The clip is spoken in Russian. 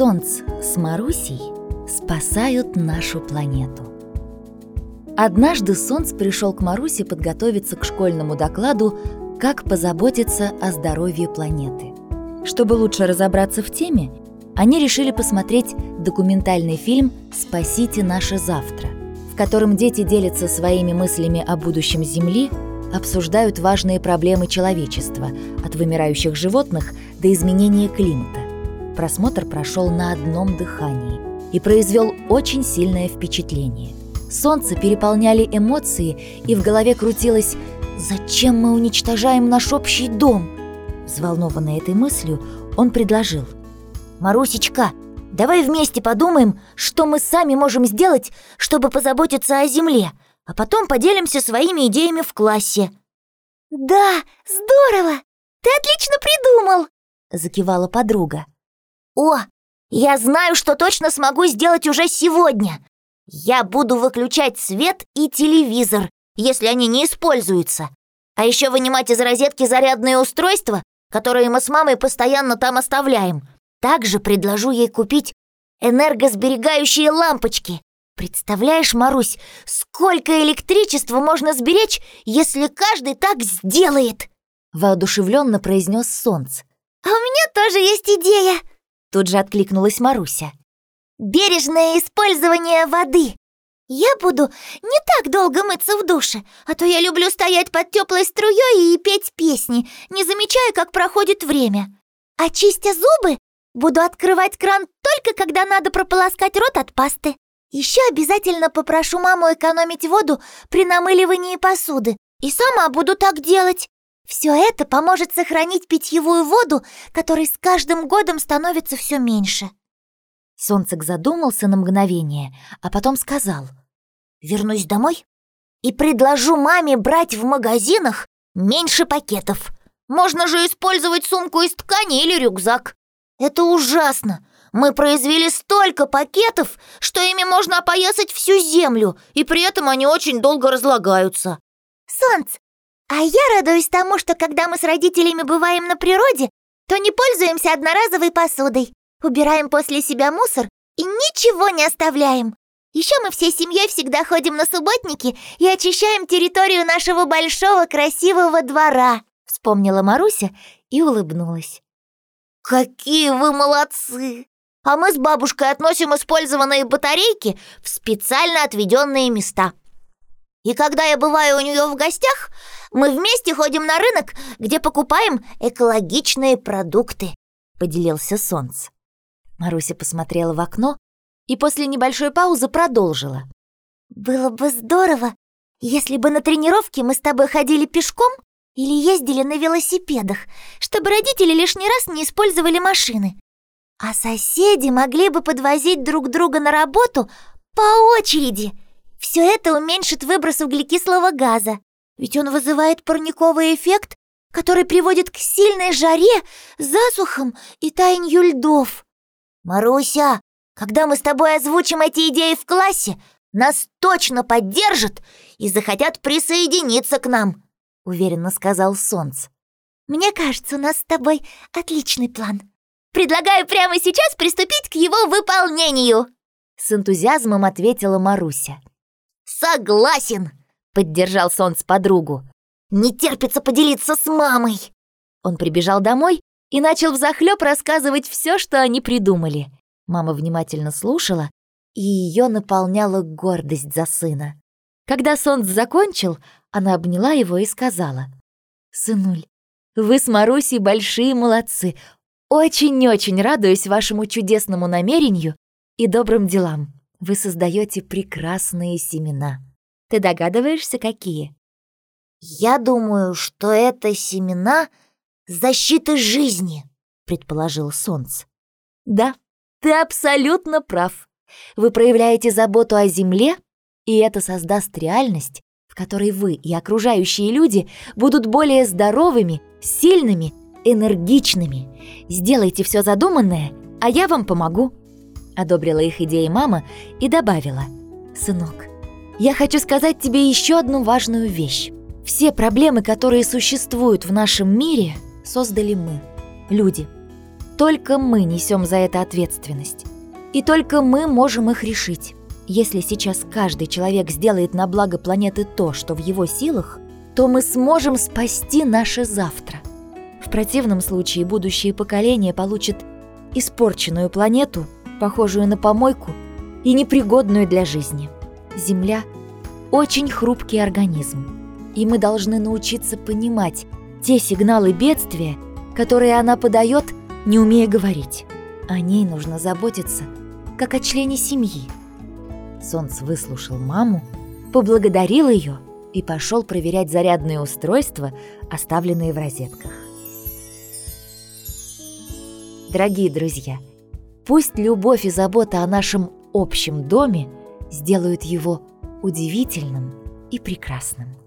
солнц с Марусей спасают нашу планету. Однажды Солнц пришел к Марусе подготовиться к школьному докладу «Как позаботиться о здоровье планеты». Чтобы лучше разобраться в теме, они решили посмотреть документальный фильм «Спасите наше завтра», в котором дети делятся своими мыслями о будущем Земли, обсуждают важные проблемы человечества, от вымирающих животных до изменения климата. Просмотр прошел на одном дыхании и произвел очень сильное впечатление. Солнце переполняли эмоции, и в голове крутилось «Зачем мы уничтожаем наш общий дом?» Взволнованный этой мыслью, он предложил «Марусечка, давай вместе подумаем, что мы сами можем сделать, чтобы позаботиться о Земле, а потом поделимся своими идеями в классе». «Да, здорово! Ты отлично придумал!» — закивала подруга. «О, я знаю, что точно смогу сделать уже сегодня. Я буду выключать свет и телевизор, если они не используются. А еще вынимать из розетки зарядные устройства, которые мы с мамой постоянно там оставляем. Также предложу ей купить энергосберегающие лампочки. Представляешь, Марусь, сколько электричества можно сберечь, если каждый так сделает?» Воодушевленно произнес Солнце. «А у меня тоже есть идея!» Тут же откликнулась Маруся. «Бережное использование воды. Я буду не так долго мыться в душе, а то я люблю стоять под теплой струей и петь песни, не замечая, как проходит время. А чистя зубы, буду открывать кран только когда надо прополоскать рот от пасты. Еще обязательно попрошу маму экономить воду при намыливании посуды, и сама буду так делать. Все это поможет сохранить питьевую воду, которой с каждым годом становится все меньше. Солнцек задумался на мгновение, а потом сказал. «Вернусь домой и предложу маме брать в магазинах меньше пакетов. Можно же использовать сумку из ткани или рюкзак. Это ужасно. Мы произвели столько пакетов, что ими можно опоясать всю землю, и при этом они очень долго разлагаются». «Солнце, а я радуюсь тому, что когда мы с родителями бываем на природе, то не пользуемся одноразовой посудой, убираем после себя мусор и ничего не оставляем. Еще мы всей семьей всегда ходим на субботники и очищаем территорию нашего большого красивого двора», вспомнила Маруся и улыбнулась. «Какие вы молодцы! А мы с бабушкой относим использованные батарейки в специально отведенные места. И когда я бываю у нее в гостях, мы вместе ходим на рынок, где покупаем экологичные продукты», — поделился Солнце. Маруся посмотрела в окно и после небольшой паузы продолжила. «Было бы здорово, если бы на тренировке мы с тобой ходили пешком или ездили на велосипедах, чтобы родители лишний раз не использовали машины. А соседи могли бы подвозить друг друга на работу по очереди». Все это уменьшит выброс углекислого газа, ведь он вызывает парниковый эффект, который приводит к сильной жаре, засухам и таянию льдов. Маруся, когда мы с тобой озвучим эти идеи в классе, нас точно поддержат и захотят присоединиться к нам, уверенно сказал Солнце. Мне кажется, у нас с тобой отличный план. Предлагаю прямо сейчас приступить к его выполнению. С энтузиазмом ответила Маруся. «Согласен!» — поддержал Солнц подругу. «Не терпится поделиться с мамой!» Он прибежал домой и начал взахлёб рассказывать все, что они придумали. Мама внимательно слушала, и ее наполняла гордость за сына. Когда Солнц закончил, она обняла его и сказала. «Сынуль, вы с Марусей большие молодцы. Очень-очень радуюсь вашему чудесному намерению и добрым делам. Вы создаете прекрасные семена. Ты догадываешься, какие? Я думаю, что это семена защиты жизни, предположил Солнце. Да, ты абсолютно прав. Вы проявляете заботу о земле, и это создаст реальность, в которой вы и окружающие люди будут более здоровыми, сильными, энергичными. Сделайте все задуманное, а я вам помогу одобрила их идеи мама и добавила. «Сынок, я хочу сказать тебе еще одну важную вещь. Все проблемы, которые существуют в нашем мире, создали мы, люди. только мы несем за это ответственность. И только мы можем их решить. Если сейчас каждый человек сделает на благо планеты то, что в его силах, то мы сможем спасти наше завтра. В противном случае будущие поколения получат испорченную планету, похожую на помойку и непригодную для жизни. Земля – очень хрупкий организм, и мы должны научиться понимать те сигналы бедствия, которые она подает, не умея говорить. О ней нужно заботиться, как о члене семьи. Солнце выслушал маму, поблагодарил ее и пошел проверять зарядные устройства, оставленные в розетках. Дорогие друзья, пусть любовь и забота о нашем общем доме сделают его удивительным и прекрасным.